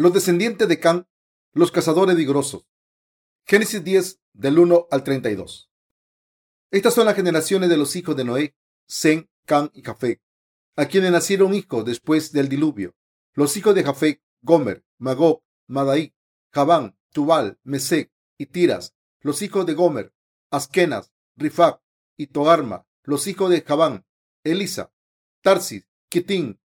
Los descendientes de Can, los cazadores vigorosos. Génesis 10, del 1 al 32. Estas son las generaciones de los hijos de Noé, Zen, Can y Jafet, a quienes nacieron hijos después del diluvio. Los hijos de Jafet, Gomer, Magog, Madai, Javán, Tubal, Mesec y Tiras. Los hijos de Gomer, Askenas, Rifak y Togarma. Los hijos de Javán, Elisa, Tarsis, Kitín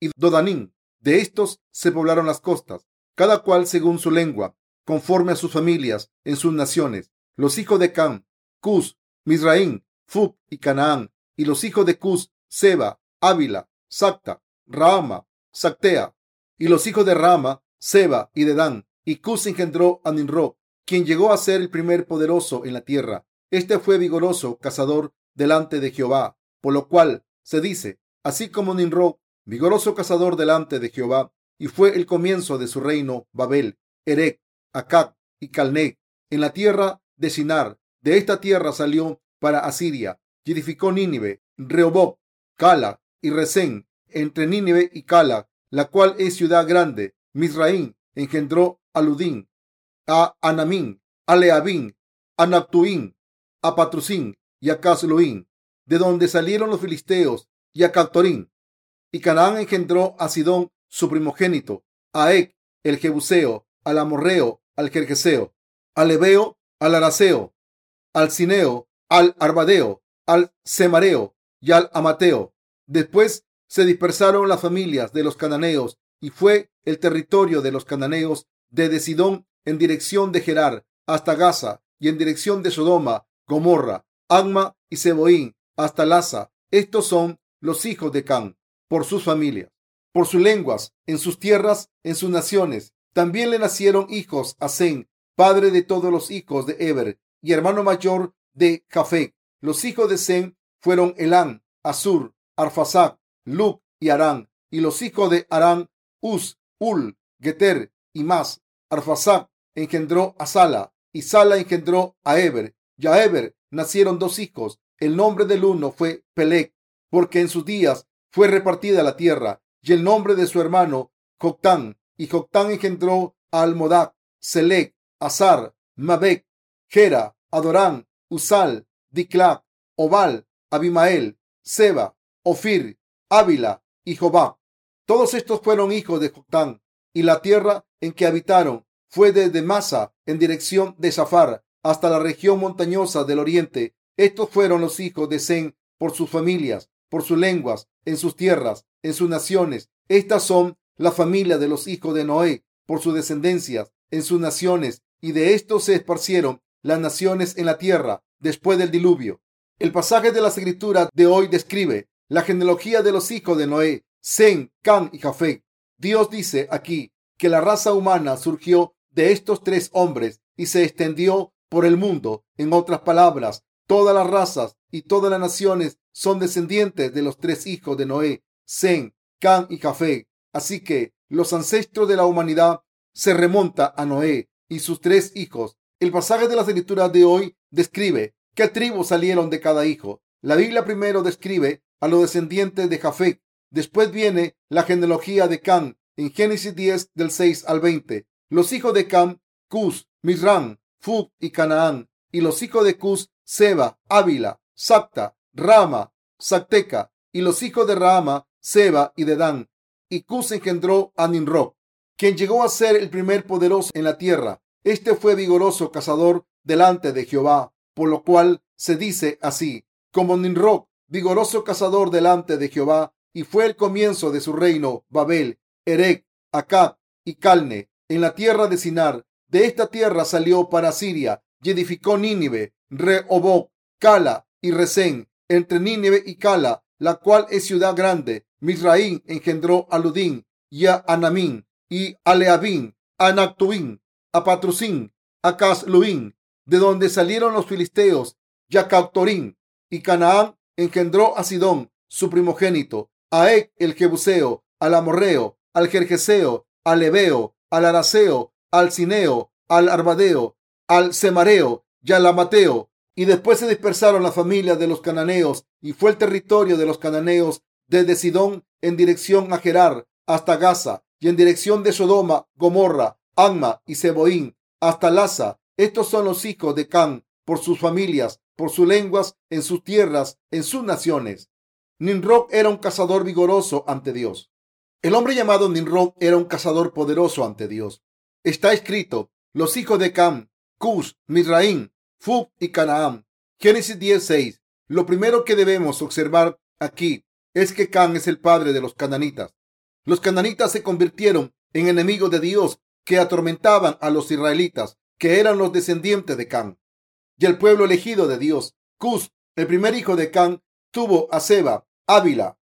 y Dodanín. De estos se poblaron las costas, cada cual según su lengua, conforme a sus familias en sus naciones. Los hijos de Cam, Cus, Misraín, Fuk y Canaán. Y los hijos de Cus, Seba, Ávila, Sacta, Rama, Sactea. Y los hijos de Rama, Seba y Dedán. Y Cus engendró a Ninro, quien llegó a ser el primer poderoso en la tierra. Este fue vigoroso cazador delante de Jehová, por lo cual se dice, así como Ninro vigoroso cazador delante de Jehová, y fue el comienzo de su reino Babel, Erec, Acab y Calné, en la tierra de Sinar. De esta tierra salió para Asiria, y edificó Nínive, Rehoboth, Cala y Resén, entre Nínive y Cala, la cual es ciudad grande. Misraín engendró a Ludín, a Anamín, a Leabín, a Naptuín, a Patrusín y a Casluín, de donde salieron los filisteos, y a Cactorín. Y Canaán engendró a Sidón, su primogénito, a Ec, el Jebuseo, al Amorreo, al Jerjeseo, al Ebeo, al Araseo, al Cineo, al Arbadeo, al Semareo y al Amateo. Después se dispersaron las familias de los cananeos y fue el territorio de los cananeos desde Sidón en dirección de Gerar hasta Gaza y en dirección de Sodoma, Gomorra, Agma y Seboín hasta Laza. Estos son los hijos de Can por sus familias, por sus lenguas, en sus tierras, en sus naciones. También le nacieron hijos a Zen, padre de todos los hijos de Eber y hermano mayor de Jafet. Los hijos de Zen fueron Elán, Asur, Arfasac, Luc y Arán. Y los hijos de Arán, Uz, Ul, Geter y Mas. Arfasac engendró a Sala y Sala engendró a Eber. Y a Eber nacieron dos hijos. El nombre del uno fue Pelec, porque en sus días fue repartida la tierra, y el nombre de su hermano Joctán, y Joctán engendró a Almodac, Selec, Azar, Mabek, Gera, Adorán, Usal, Diclac, Obal, Abimael, Seba, Ofir, Ávila y Jobá. Todos estos fueron hijos de Joctán, y la tierra en que habitaron fue desde Masa en dirección de Zafar hasta la región montañosa del oriente. Estos fueron los hijos de Zen por sus familias, por sus lenguas, en sus tierras, en sus naciones. Estas son la familia de los hijos de Noé, por sus descendencias, en sus naciones, y de estos se esparcieron las naciones en la tierra después del diluvio. El pasaje de las escrituras de hoy describe la genealogía de los hijos de Noé, Sem, Can y Jafet. Dios dice aquí que la raza humana surgió de estos tres hombres y se extendió por el mundo. En otras palabras, todas las razas y todas las naciones son descendientes de los tres hijos de Noé, Zen, Can y Jafé. Así que los ancestros de la humanidad se remonta a Noé y sus tres hijos. El pasaje de las escrituras de hoy describe qué tribus salieron de cada hijo. La Biblia primero describe a los descendientes de Jafé. Después viene la genealogía de Can en Génesis 10 del 6 al 20. Los hijos de Can, Cus, Misran, Fug y Canaán. Y los hijos de Cus, Seba, Ávila, Sacta, Rama, Sacteca, y los hijos de Rama, Seba y Dedán. Y Cus engendró a Ninro, quien llegó a ser el primer poderoso en la tierra. Este fue vigoroso cazador delante de Jehová, por lo cual se dice así, como Ninro, vigoroso cazador delante de Jehová, y fue el comienzo de su reino, Babel, Erec, Acab y Calne, en la tierra de Sinar. De esta tierra salió para Siria y edificó Nínive, Rehoboth, Cala y Resén, entre Nínive y Cala, la cual es ciudad grande. Misraín engendró a Ludín y a Anamín y a Leabín, a Nactuín, a Patrusín, a Casluín, de donde salieron los filisteos, y a Cautorín. Y Canaán engendró a Sidón, su primogénito, a Ec el Jebuseo, al Amorreo, al Jerjeseo, al Ebeo, al Araseo, al Cineo, al Arbadeo, al Semareo y al Amateo, y después se dispersaron las familias de los cananeos, y fue el territorio de los cananeos desde Sidón en dirección a Gerar hasta Gaza, y en dirección de Sodoma, Gomorra, Anma y Seboín, hasta Laza. Estos son los hijos de Can, por sus familias, por sus lenguas, en sus tierras, en sus naciones. Nimrod era un cazador vigoroso ante Dios. El hombre llamado Nimrod era un cazador poderoso ante Dios. Está escrito, los hijos de Cam, Cus, Misraim, Y Canaán. Génesis 16. Lo primero que debemos observar aquí es que Can es el padre de los cananitas. Los cananitas se convirtieron en enemigos de Dios que atormentaban a los israelitas, que eran los descendientes de Can. Y el pueblo elegido de Dios, Cus, el primer hijo de Can, tuvo a Seba, Ávila,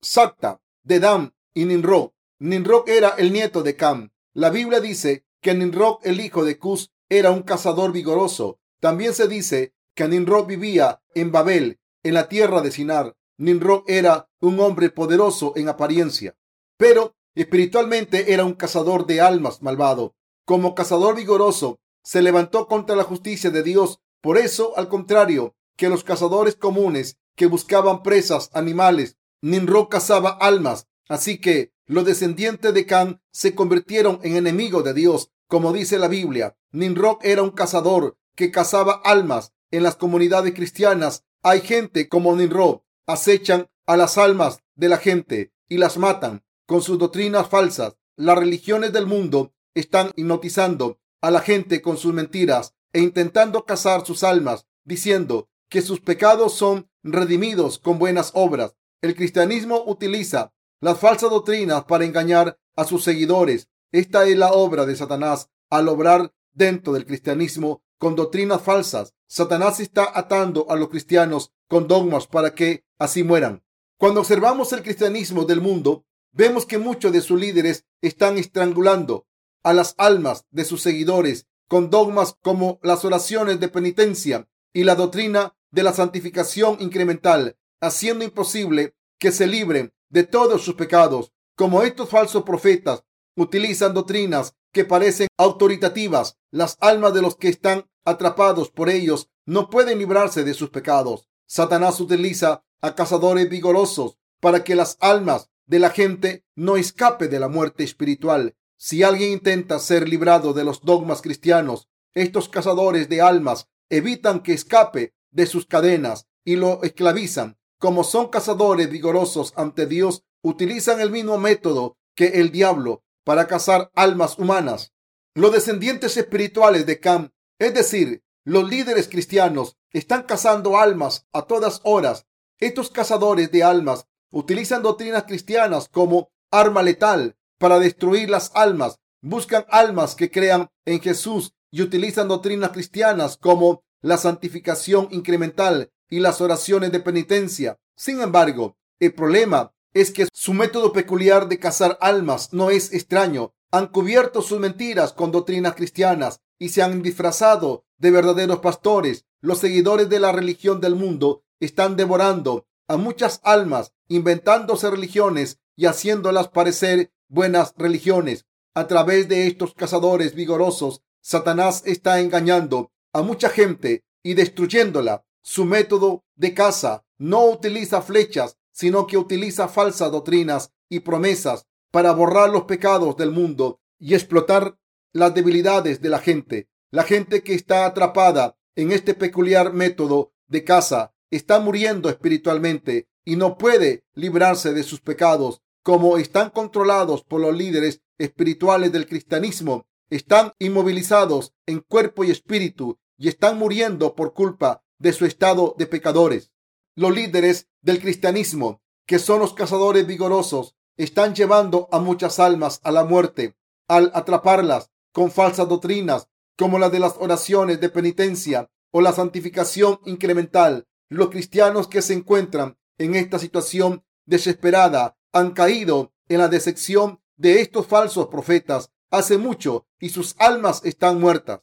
Sacta, Dedam y Ninro. Ninro era el nieto de Cam. La Biblia dice que Ninro, el hijo de Cus, era un cazador vigoroso. También se dice que Ninro vivía en Babel, en la tierra de Sinar. Ninro era un hombre poderoso en apariencia pero espiritualmente era un cazador de almas malvado. Como cazador vigoroso, se levantó contra la justicia de Dios. Por eso, al contrario que los cazadores comunes que buscaban presas animales, Ninro cazaba almas. Así que los descendientes de Can se convirtieron en enemigos de Dios, como dice la Biblia. Ninro era un cazador que cazaba almas. En las comunidades cristianas hay gente como Ninro. Acechan a las almas de la gente y las matan con sus doctrinas falsas. Las religiones del mundo están hipnotizando a la gente con sus mentiras e intentando cazar sus almas, diciendo que sus pecados son redimidos con buenas obras. El cristianismo utiliza las falsas doctrinas para engañar a sus seguidores. Esta es la obra de Satanás al obrar dentro del cristianismo con doctrinas falsas. Satanás está atando a los cristianos con dogmas para que así mueran. Cuando observamos el cristianismo del mundo, Vemos que muchos de sus líderes están estrangulando a las almas de sus seguidores con dogmas como las oraciones de penitencia y la doctrina de la santificación incremental, haciendo imposible que se libren de todos sus pecados. Como estos falsos profetas utilizan doctrinas que parecen autoritativas, las almas de los que están atrapados por ellos no pueden librarse de sus pecados. Satanás utiliza a cazadores vigorosos para que las almas de la gente no escape de la muerte espiritual. Si alguien intenta ser librado de los dogmas cristianos, estos cazadores de almas evitan que escape de sus cadenas y lo esclavizan. Como son cazadores vigorosos ante Dios, utilizan el mismo método que el diablo para cazar almas humanas. Los descendientes espirituales de Cam, es decir, los líderes cristianos, están cazando almas a todas horas. Estos cazadores de almas Utilizan doctrinas cristianas como arma letal para destruir las almas. Buscan almas que crean en Jesús y utilizan doctrinas cristianas como la santificación incremental y las oraciones de penitencia. Sin embargo, el problema es que su método peculiar de cazar almas no es extraño. Han cubierto sus mentiras con doctrinas cristianas y se han disfrazado de verdaderos pastores. Los seguidores de la religión del mundo están devorando a muchas almas inventándose religiones y haciéndolas parecer buenas religiones. A través de estos cazadores vigorosos, Satanás está engañando a mucha gente y destruyéndola. Su método de caza no utiliza flechas, sino que utiliza falsas doctrinas y promesas para borrar los pecados del mundo y explotar las debilidades de la gente. La gente que está atrapada en este peculiar método de caza está muriendo espiritualmente y no puede librarse de sus pecados. Como están controlados por los líderes espirituales del cristianismo, están inmovilizados en cuerpo y espíritu y están muriendo por culpa de su estado de pecadores. Los líderes del cristianismo, que son los cazadores vigorosos, están llevando a muchas almas a la muerte al atraparlas con falsas doctrinas como la de las oraciones de penitencia o la santificación incremental los cristianos que se encuentran en esta situación desesperada han caído en la decepción de estos falsos profetas hace mucho y sus almas están muertas.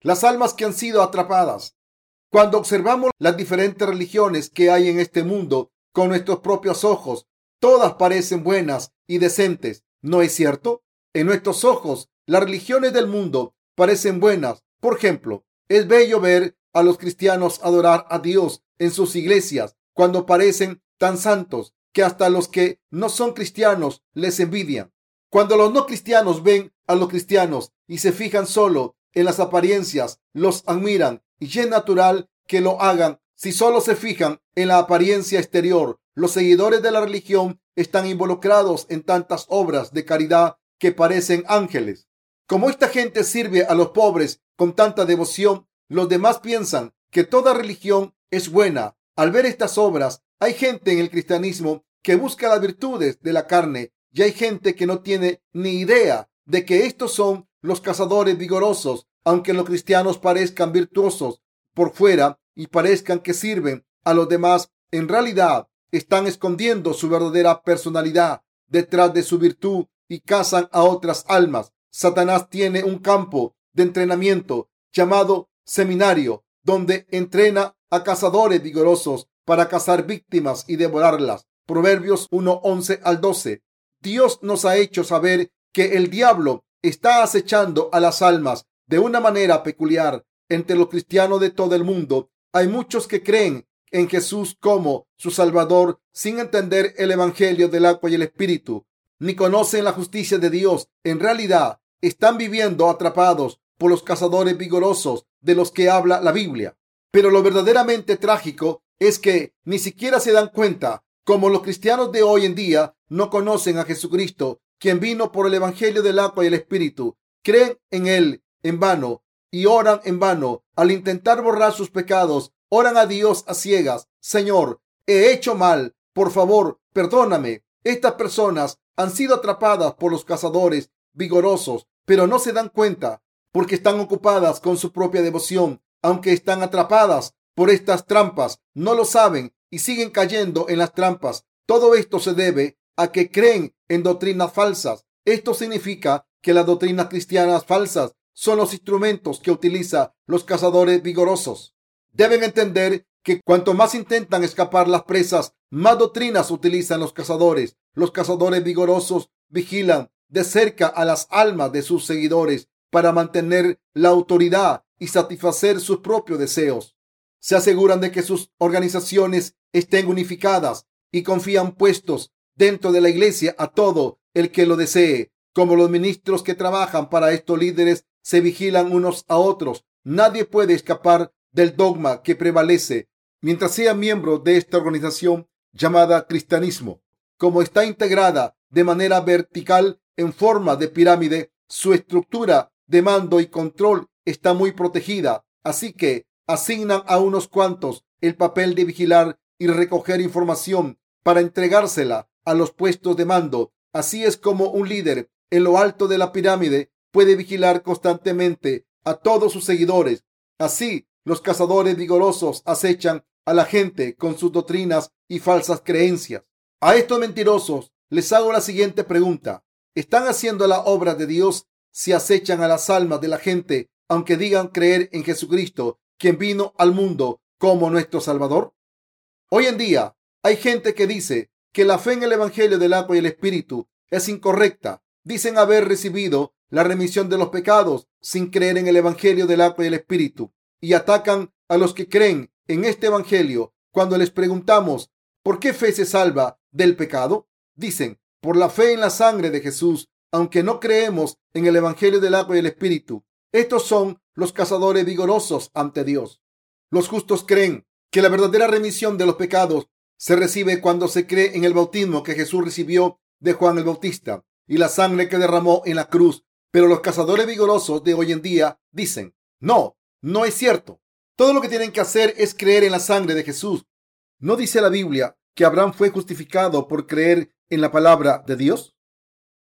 Las almas que han sido atrapadas. Cuando observamos las diferentes religiones que hay en este mundo con nuestros propios ojos, todas parecen buenas y decentes. ¿No es cierto? En nuestros ojos, las religiones del mundo parecen buenas. Por ejemplo, es bello ver a los cristianos adorar a Dios en sus iglesias cuando parecen tan santos que hasta los que no son cristianos les envidian. Cuando los no cristianos ven a los cristianos y se fijan solo en las apariencias, los admiran y es natural que lo hagan si solo se fijan en la apariencia exterior. Los seguidores de la religión están involucrados en tantas obras de caridad que parecen ángeles. Como esta gente sirve a los pobres con tanta devoción, los demás piensan que toda religión es buena. Al ver estas obras, hay gente en el cristianismo que busca las virtudes de la carne y hay gente que no tiene ni idea de que estos son los cazadores vigorosos, aunque los cristianos parezcan virtuosos por fuera y parezcan que sirven a los demás, en realidad están escondiendo su verdadera personalidad detrás de su virtud y cazan a otras almas. Satanás tiene un campo de entrenamiento llamado seminario, donde entrena a cazadores vigorosos para cazar víctimas y devorarlas. Proverbios 1, 11 al 12. Dios nos ha hecho saber que el diablo está acechando a las almas de una manera peculiar. Entre los cristianos de todo el mundo hay muchos que creen en Jesús como su Salvador sin entender el Evangelio del agua y el Espíritu, ni conocen la justicia de Dios. En realidad, están viviendo atrapados por los cazadores vigorosos de los que habla la Biblia. Pero lo verdaderamente trágico es que ni siquiera se dan cuenta, como los cristianos de hoy en día no conocen a Jesucristo, quien vino por el Evangelio del agua y el Espíritu. Creen en Él en vano y oran en vano. Al intentar borrar sus pecados, oran a Dios a ciegas. Señor, he hecho mal. Por favor, perdóname. Estas personas han sido atrapadas por los cazadores vigorosos, pero no se dan cuenta porque están ocupadas con su propia devoción. Aunque están atrapadas por estas trampas, no lo saben y siguen cayendo en las trampas. Todo esto se debe a que creen en doctrinas falsas. Esto significa que las doctrinas cristianas falsas son los instrumentos que utilizan los cazadores vigorosos. Deben entender que cuanto más intentan escapar las presas, más doctrinas utilizan los cazadores. Los cazadores vigorosos vigilan de cerca a las almas de sus seguidores para mantener la autoridad y satisfacer sus propios deseos. Se aseguran de que sus organizaciones estén unificadas y confían puestos dentro de la iglesia a todo el que lo desee. Como los ministros que trabajan para estos líderes se vigilan unos a otros, nadie puede escapar del dogma que prevalece mientras sea miembro de esta organización llamada cristianismo. Como está integrada de manera vertical en forma de pirámide, su estructura de mando y control está muy protegida, así que asignan a unos cuantos el papel de vigilar y recoger información para entregársela a los puestos de mando. Así es como un líder en lo alto de la pirámide puede vigilar constantemente a todos sus seguidores. Así, los cazadores vigorosos acechan a la gente con sus doctrinas y falsas creencias. A estos mentirosos les hago la siguiente pregunta. ¿Están haciendo la obra de Dios si acechan a las almas de la gente, aunque digan creer en Jesucristo, quien vino al mundo como nuestro Salvador? Hoy en día hay gente que dice que la fe en el Evangelio del agua y el Espíritu es incorrecta. Dicen haber recibido la remisión de los pecados sin creer en el Evangelio del agua y el Espíritu y atacan a los que creen en este Evangelio. Cuando les preguntamos por qué fe se salva del pecado, dicen por la fe en la sangre de Jesús, aunque no creemos en el Evangelio del agua y el Espíritu. Estos son los cazadores vigorosos ante Dios. Los justos creen que la verdadera remisión de los pecados se recibe cuando se cree en el bautismo que Jesús recibió de Juan el Bautista y la sangre que derramó en la cruz. Pero los cazadores vigorosos de hoy en día dicen, no, no es cierto. Todo lo que tienen que hacer es creer en la sangre de Jesús. ¿No dice la Biblia que Abraham fue justificado por creer en la palabra de Dios?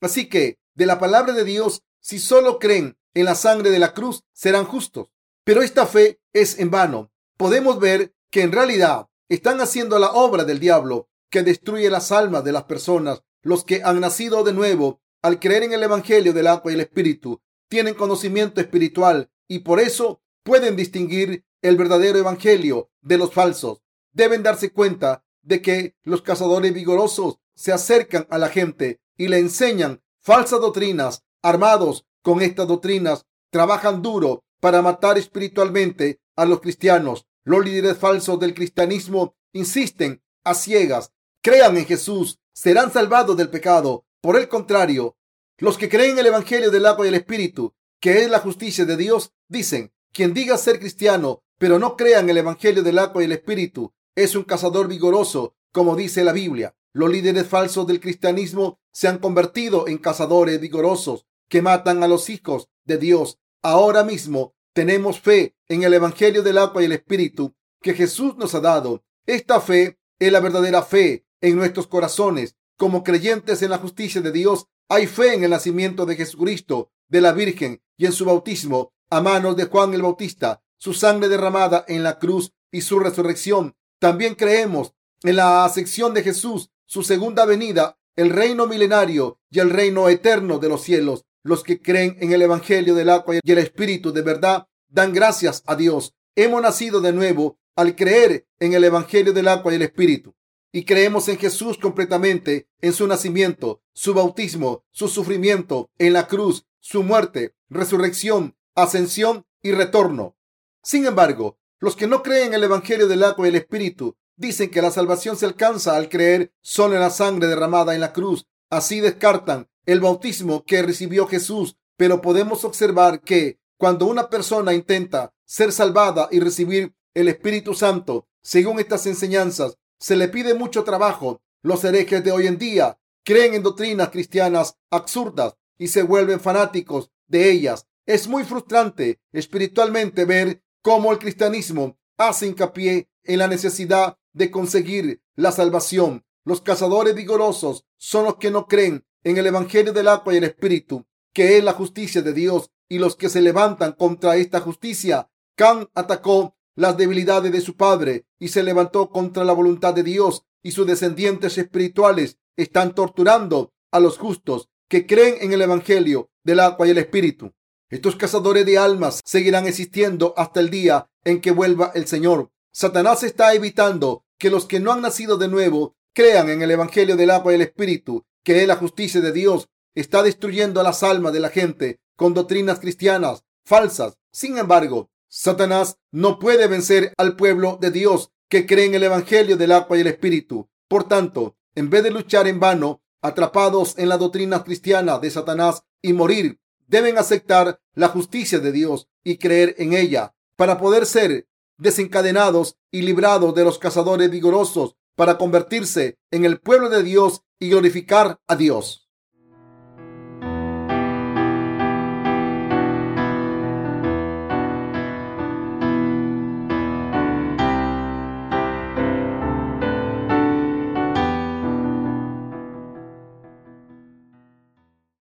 Así que, de la palabra de Dios, si solo creen en la sangre de la cruz, serán justos. Pero esta fe es en vano. Podemos ver que en realidad están haciendo la obra del diablo que destruye las almas de las personas. Los que han nacido de nuevo al creer en el Evangelio del agua y el Espíritu tienen conocimiento espiritual y por eso pueden distinguir el verdadero Evangelio de los falsos. Deben darse cuenta de que los cazadores vigorosos se acercan a la gente y le enseñan falsas doctrinas. Armados con estas doctrinas, trabajan duro para matar espiritualmente a los cristianos. Los líderes falsos del cristianismo insisten a ciegas. Crean en Jesús, serán salvados del pecado. Por el contrario, Los que creen en el Evangelio del agua y el Espíritu, que es la justicia de Dios, dicen, quien diga ser cristiano, pero no crea en el Evangelio del agua y el Espíritu, es un cazador vigoroso, como dice la Biblia. Los líderes falsos del cristianismo se han convertido en cazadores vigorosos que matan a los hijos de Dios. Ahora mismo tenemos fe en el Evangelio del agua y el Espíritu que Jesús nos ha dado. Esta fe es la verdadera fe en nuestros corazones. Como creyentes en la justicia de Dios, hay fe en el nacimiento de Jesucristo, de la Virgen y en su bautismo a manos de Juan el Bautista, su sangre derramada en la cruz y su resurrección. También creemos en la asección de Jesús, su segunda venida, el reino milenario y el reino eterno de los cielos. Los que creen en el Evangelio del agua y el Espíritu de verdad dan gracias a Dios. Hemos nacido de nuevo al creer en el Evangelio del agua y el Espíritu. Y creemos en Jesús completamente, en su nacimiento, su bautismo, su sufrimiento en la cruz, su muerte, resurrección, ascensión y retorno. Sin embargo, los que no creen en el Evangelio del agua y el Espíritu dicen que la salvación se alcanza al creer solo en la sangre derramada en la cruz. Así descartan el bautismo que recibió Jesús, pero podemos observar que cuando una persona intenta ser salvada y recibir el Espíritu Santo, según estas enseñanzas, se le pide mucho trabajo. Los herejes de hoy en día creen en doctrinas cristianas absurdas y se vuelven fanáticos de ellas. Es muy frustrante espiritualmente ver cómo el cristianismo hace hincapié en la necesidad de conseguir la salvación. Los cazadores vigorosos son los que no creen en el Evangelio del agua y el Espíritu, que es la justicia de Dios, y los que se levantan contra esta justicia. Can atacó las debilidades de su padre y se levantó contra la voluntad de Dios y sus descendientes espirituales están torturando a los justos que creen en el Evangelio del agua y el Espíritu. Estos cazadores de almas seguirán existiendo hasta el día en que vuelva el Señor. Satanás está evitando que los que no han nacido de nuevo crean en el Evangelio del agua y el Espíritu, que es la justicia de Dios. Está destruyendo las almas de la gente con doctrinas cristianas falsas. Sin embargo, Satanás no puede vencer al pueblo de Dios que cree en el Evangelio del agua y el Espíritu. Por tanto, en vez de luchar en vano, atrapados en la doctrina cristiana de Satanás y morir, deben aceptar la justicia de Dios y creer en ella para poder ser desencadenados y librados de los cazadores vigorosos para convertirse en el pueblo de Dios y glorificar a Dios.